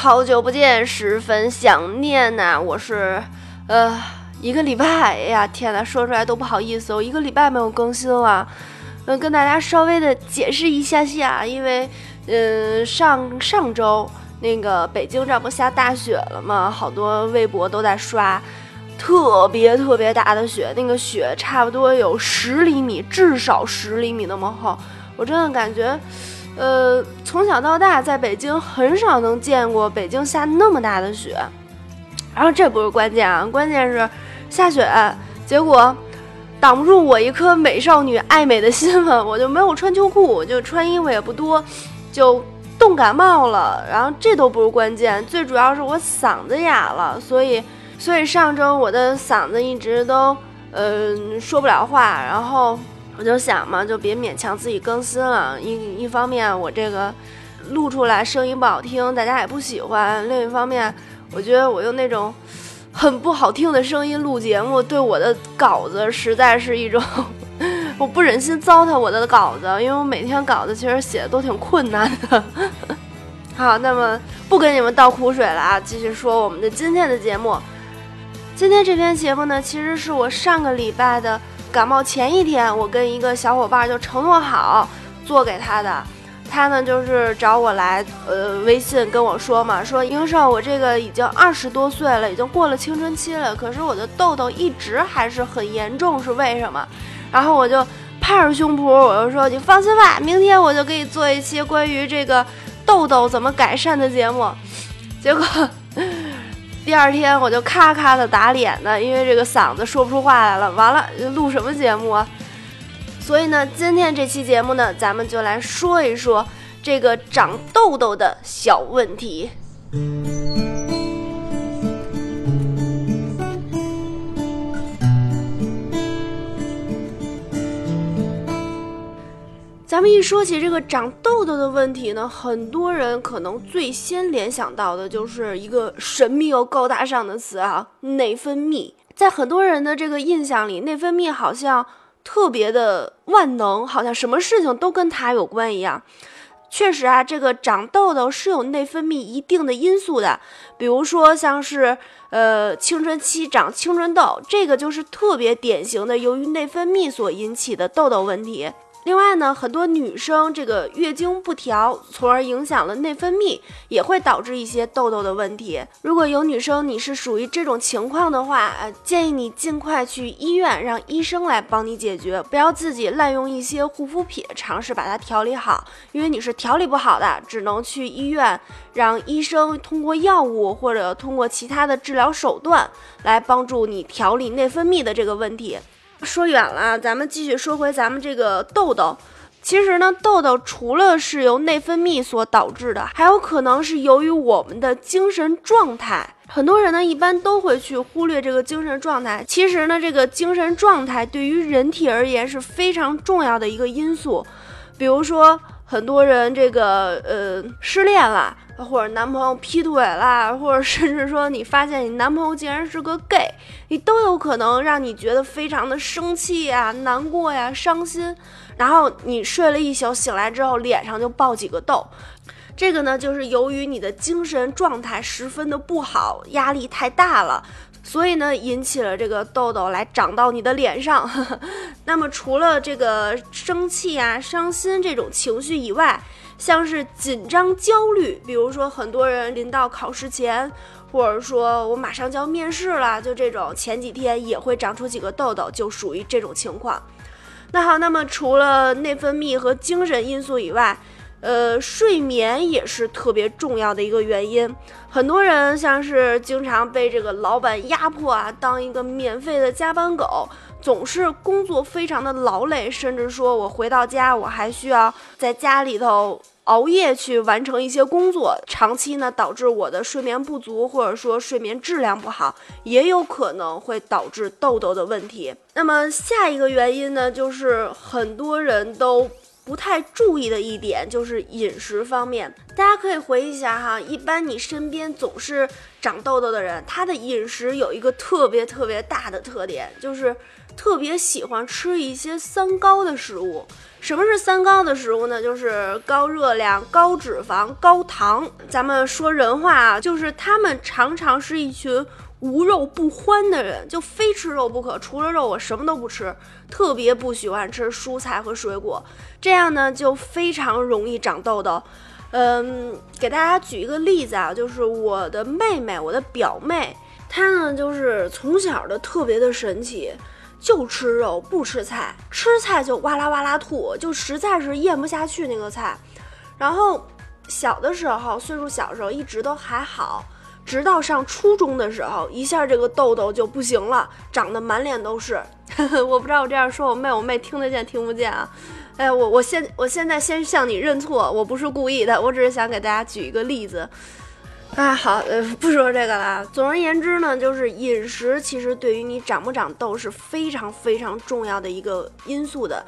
好久不见，十分想念呐！我是，呃，一个礼拜，哎呀，天呐，说出来都不好意思，我一个礼拜没有更新了。嗯，跟大家稍微的解释一下下，因为，嗯，上上周那个北京这不下大雪了吗？好多微博都在刷，特别特别大的雪，那个雪差不多有十厘米，至少十厘米那么厚，我真的感觉。呃，从小到大在北京很少能见过北京下那么大的雪，然后这不是关键啊，关键是下雪，结果挡不住我一颗美少女爱美的心嘛，我就没有穿秋裤，就穿衣服也不多，就冻感冒了。然后这都不是关键，最主要是我嗓子哑了，所以所以上周我的嗓子一直都嗯说不了话，然后。我就想嘛，就别勉强自己更新了。一一方面，我这个录出来声音不好听，大家也不喜欢；另一方面，我觉得我用那种很不好听的声音录节目，对我的稿子实在是一种 我不忍心糟蹋我的稿子，因为我每天稿子其实写的都挺困难的。好，那么不跟你们倒苦水了啊，继续说我们的今天的节目。今天这篇节目呢，其实是我上个礼拜的。感冒前一天，我跟一个小伙伴就承诺好做给他的，他呢就是找我来，呃，微信跟我说嘛，说英少，我这个已经二十多岁了，已经过了青春期了，可是我的痘痘一直还是很严重，是为什么？然后我就拍着胸脯，我就说你放心吧，明天我就给你做一期关于这个痘痘怎么改善的节目。结果。第二天我就咔咔的打脸呢，因为这个嗓子说不出话来了。完了，录什么节目啊？所以呢，今天这期节目呢，咱们就来说一说这个长痘痘的小问题。一说起这个长痘痘的问题呢，很多人可能最先联想到的就是一个神秘又高大上的词啊，内分泌。在很多人的这个印象里，内分泌好像特别的万能，好像什么事情都跟它有关一样。确实啊，这个长痘痘是有内分泌一定的因素的，比如说像是呃青春期长青春痘，这个就是特别典型的由于内分泌所引起的痘痘问题。另外呢，很多女生这个月经不调，从而影响了内分泌，也会导致一些痘痘的问题。如果有女生你是属于这种情况的话，呃，建议你尽快去医院，让医生来帮你解决，不要自己滥用一些护肤品，尝试把它调理好。因为你是调理不好的，只能去医院，让医生通过药物或者通过其他的治疗手段来帮助你调理内分泌的这个问题。说远了，咱们继续说回咱们这个痘痘。其实呢，痘痘除了是由内分泌所导致的，还有可能是由于我们的精神状态。很多人呢，一般都会去忽略这个精神状态。其实呢，这个精神状态对于人体而言是非常重要的一个因素。比如说，很多人这个呃失恋了。或者男朋友劈腿啦，或者甚至说你发现你男朋友竟然是个 gay，你都有可能让你觉得非常的生气呀、难过呀、伤心。然后你睡了一宿，醒来之后脸上就爆几个痘，这个呢就是由于你的精神状态十分的不好，压力太大了，所以呢引起了这个痘痘来长到你的脸上。那么除了这个生气啊、伤心这种情绪以外，像是紧张、焦虑，比如说很多人临到考试前，或者说我马上就要面试了，就这种前几天也会长出几个痘痘，就属于这种情况。那好，那么除了内分泌和精神因素以外，呃，睡眠也是特别重要的一个原因。很多人像是经常被这个老板压迫啊，当一个免费的加班狗。总是工作非常的劳累，甚至说我回到家我还需要在家里头熬夜去完成一些工作，长期呢导致我的睡眠不足，或者说睡眠质量不好，也有可能会导致痘痘的问题。那么下一个原因呢，就是很多人都不太注意的一点就是饮食方面。大家可以回忆一下哈，一般你身边总是长痘痘的人，他的饮食有一个特别特别大的特点，就是特别喜欢吃一些三高的食物。什么是三高的食物呢？就是高热量、高脂肪、高糖。咱们说人话啊，就是他们常常是一群无肉不欢的人，就非吃肉不可，除了肉我什么都不吃。特别不喜欢吃蔬菜和水果，这样呢就非常容易长痘痘。嗯，给大家举一个例子啊，就是我的妹妹，我的表妹，她呢就是从小的特别的神奇。就吃肉不吃菜，吃菜就哇啦哇啦吐，就实在是咽不下去那个菜。然后小的时候，岁数小的时候一直都还好，直到上初中的时候，一下这个痘痘就不行了，长得满脸都是。我不知道我这样说我妹，我妹听得见听不见啊？哎，我我现我现在先向你认错，我不是故意的，我只是想给大家举一个例子。啊，好，呃，不说这个了。总而言之呢，就是饮食其实对于你长不长痘是非常非常重要的一个因素的。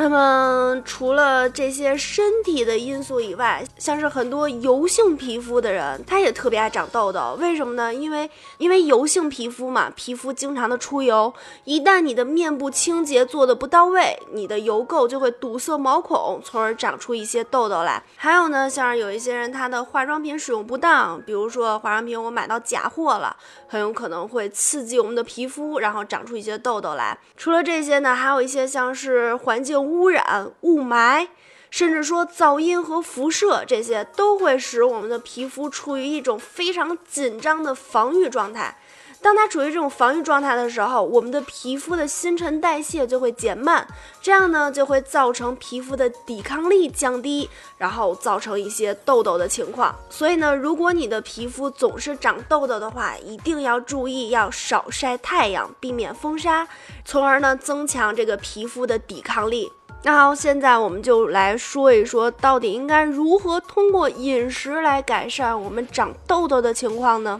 那么，除了这些身体的因素以外，像是很多油性皮肤的人，他也特别爱长痘痘。为什么呢？因为因为油性皮肤嘛，皮肤经常的出油，一旦你的面部清洁做的不到位，你的油垢就会堵塞毛孔，从而长出一些痘痘来。还有呢，像是有一些人他的化妆品使用不当，比如说化妆品我买到假货了，很有可能会刺激我们的皮肤，然后长出一些痘痘来。除了这些呢，还有一些像是环境。污染、雾霾，甚至说噪音和辐射，这些都会使我们的皮肤处于一种非常紧张的防御状态。当它处于这种防御状态的时候，我们的皮肤的新陈代谢就会减慢，这样呢就会造成皮肤的抵抗力降低，然后造成一些痘痘的情况。所以呢，如果你的皮肤总是长痘痘的话，一定要注意要少晒太阳，避免风沙，从而呢增强这个皮肤的抵抗力。那好，现在我们就来说一说，到底应该如何通过饮食来改善我们长痘痘的情况呢？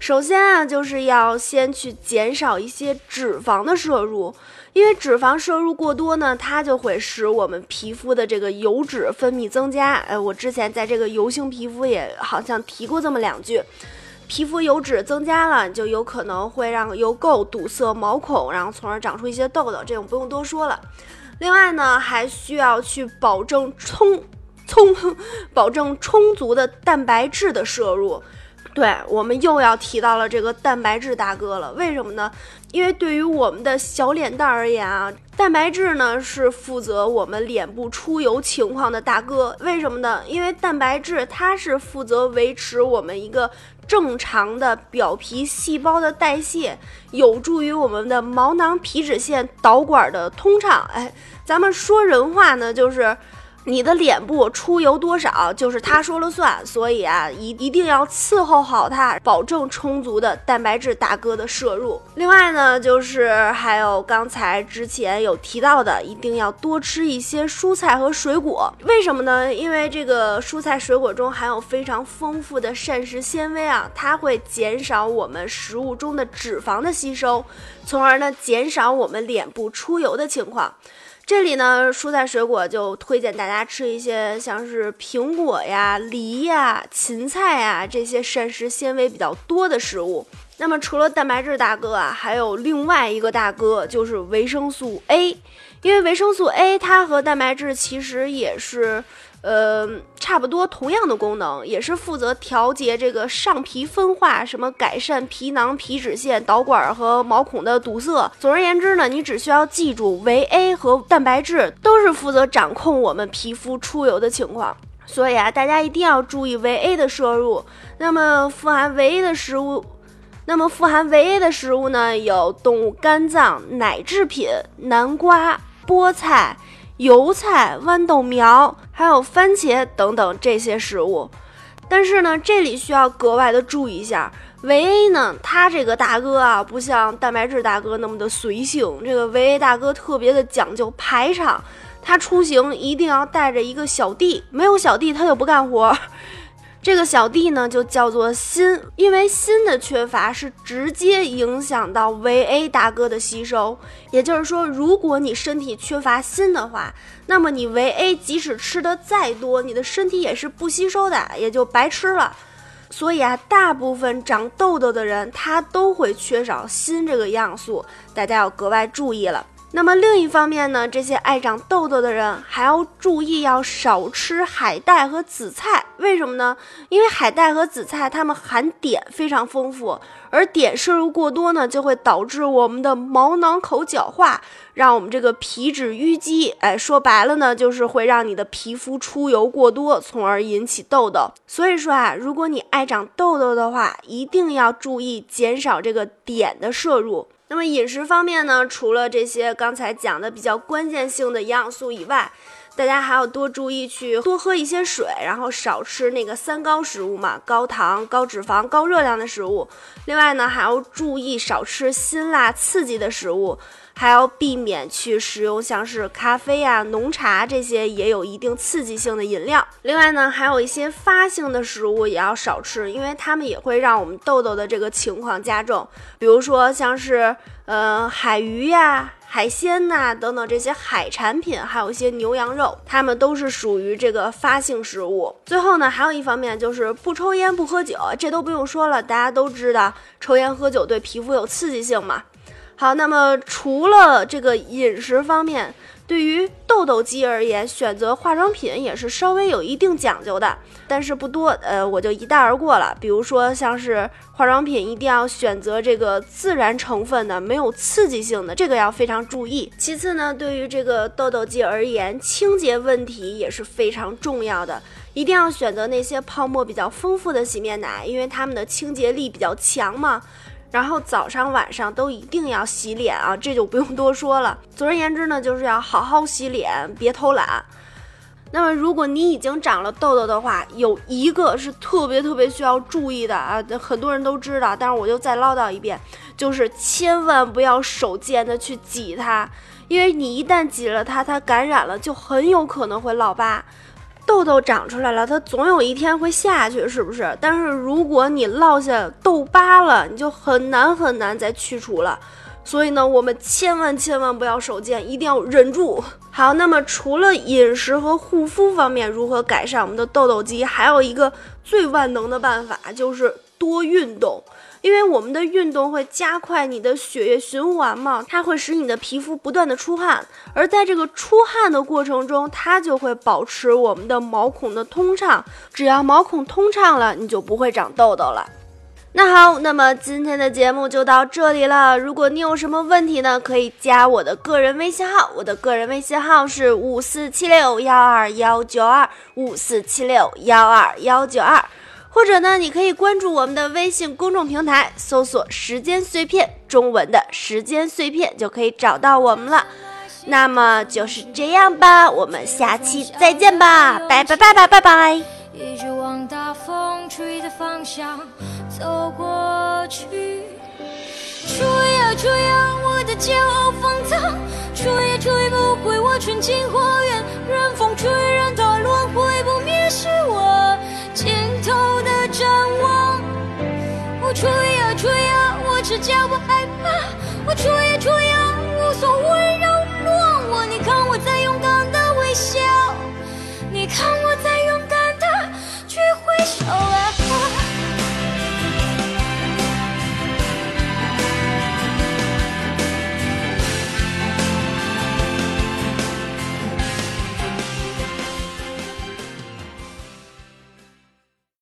首先啊，就是要先去减少一些脂肪的摄入，因为脂肪摄入过多呢，它就会使我们皮肤的这个油脂分泌增加。哎，我之前在这个油性皮肤也好像提过这么两句，皮肤油脂增加了，就有可能会让油垢堵塞毛孔，然后从而长出一些痘痘，这种不用多说了。另外呢，还需要去保证充充 保证充足的蛋白质的摄入。对我们又要提到了这个蛋白质大哥了。为什么呢？因为对于我们的小脸蛋而言啊，蛋白质呢是负责我们脸部出油情况的大哥。为什么呢？因为蛋白质它是负责维持我们一个正常的表皮细胞的代谢，有助于我们的毛囊皮脂腺导管的通畅。哎。咱们说人话呢，就是你的脸部出油多少，就是他说了算。所以啊，一一定要伺候好它，保证充足的蛋白质大哥的摄入。另外呢，就是还有刚才之前有提到的，一定要多吃一些蔬菜和水果。为什么呢？因为这个蔬菜水果中含有非常丰富的膳食纤维啊，它会减少我们食物中的脂肪的吸收，从而呢减少我们脸部出油的情况。这里呢，蔬菜水果就推荐大家吃一些像是苹果呀、梨呀、芹菜呀这些膳食纤维比较多的食物。那么除了蛋白质大哥啊，还有另外一个大哥就是维生素 A，因为维生素 A 它和蛋白质其实也是。呃，差不多同样的功能，也是负责调节这个上皮分化，什么改善皮囊、皮脂腺、导管和毛孔的堵塞。总而言之呢，你只需要记住，维 A 和蛋白质都是负责掌控我们皮肤出油的情况。所以啊，大家一定要注意维 A 的摄入。那么富含维 A 的食物，那么富含维 A 的食物呢，有动物肝脏、奶制品、南瓜、菠菜。油菜、豌豆苗，还有番茄等等这些食物，但是呢，这里需要格外的注意一下，维 A 呢，他这个大哥啊，不像蛋白质大哥那么的随性，这个维 A 大哥特别的讲究排场，他出行一定要带着一个小弟，没有小弟他就不干活。这个小弟呢就叫做锌，因为锌的缺乏是直接影响到维 A 大哥的吸收。也就是说，如果你身体缺乏锌的话，那么你维 A 即使吃的再多，你的身体也是不吸收的，也就白吃了。所以啊，大部分长痘痘的人他都会缺少锌这个样素，大家要格外注意了。那么另一方面呢，这些爱长痘痘的人还要注意，要少吃海带和紫菜。为什么呢？因为海带和紫菜它们含碘非常丰富，而碘摄入过多呢，就会导致我们的毛囊口角化，让我们这个皮脂淤积。哎，说白了呢，就是会让你的皮肤出油过多，从而引起痘痘。所以说啊，如果你爱长痘痘的话，一定要注意减少这个碘的摄入。那么饮食方面呢，除了这些刚才讲的比较关键性的营养素以外，大家还要多注意去多喝一些水，然后少吃那个三高食物嘛，高糖、高脂肪、高热量的食物。另外呢，还要注意少吃辛辣刺激的食物。还要避免去食用像是咖啡啊、浓茶这些也有一定刺激性的饮料。另外呢，还有一些发性的食物也要少吃，因为它们也会让我们痘痘的这个情况加重。比如说像是呃海鱼呀、海鲜呐等等这些海产品，还有一些牛羊肉，它们都是属于这个发性食物。最后呢，还有一方面就是不抽烟不喝酒，这都不用说了，大家都知道抽烟喝酒对皮肤有刺激性嘛。好，那么除了这个饮食方面，对于痘痘肌而言，选择化妆品也是稍微有一定讲究的，但是不多，呃，我就一带而过了。比如说，像是化妆品一定要选择这个自然成分的，没有刺激性的，这个要非常注意。其次呢，对于这个痘痘肌而言，清洁问题也是非常重要的，一定要选择那些泡沫比较丰富的洗面奶，因为它们的清洁力比较强嘛。然后早上晚上都一定要洗脸啊，这就不用多说了。总而言之呢，就是要好好洗脸，别偷懒。那么如果你已经长了痘痘的话，有一个是特别特别需要注意的啊，很多人都知道，但是我就再唠叨一遍，就是千万不要手贱的去挤它，因为你一旦挤了它，它感染了就很有可能会落疤。痘痘长出来了，它总有一天会下去，是不是？但是如果你落下痘疤了，你就很难很难再去除了。所以呢，我们千万千万不要手贱，一定要忍住。好，那么除了饮食和护肤方面，如何改善我们的痘痘肌？还有一个最万能的办法，就是多运动。因为我们的运动会加快你的血液循环嘛，它会使你的皮肤不断的出汗，而在这个出汗的过程中，它就会保持我们的毛孔的通畅。只要毛孔通畅了，你就不会长痘痘了。那好，那么今天的节目就到这里了。如果你有什么问题呢，可以加我的个人微信号，我的个人微信号是五四七六幺二幺九二五四七六幺二幺九二。或者呢，你可以关注我们的微信公众平台，搜索“时间碎片”中文的“时间碎片”就可以找到我们了。那么就是这样吧，我们下期再见吧，拜拜拜拜拜拜。一直往大风吹的方向走过去。吹呀吹呀，我的骄傲放荡，吹也吹不回我纯净花园，任风吹，任它轮回不灭，是我。吹呀吹呀，我赤脚我害怕。我吹呀吹呀，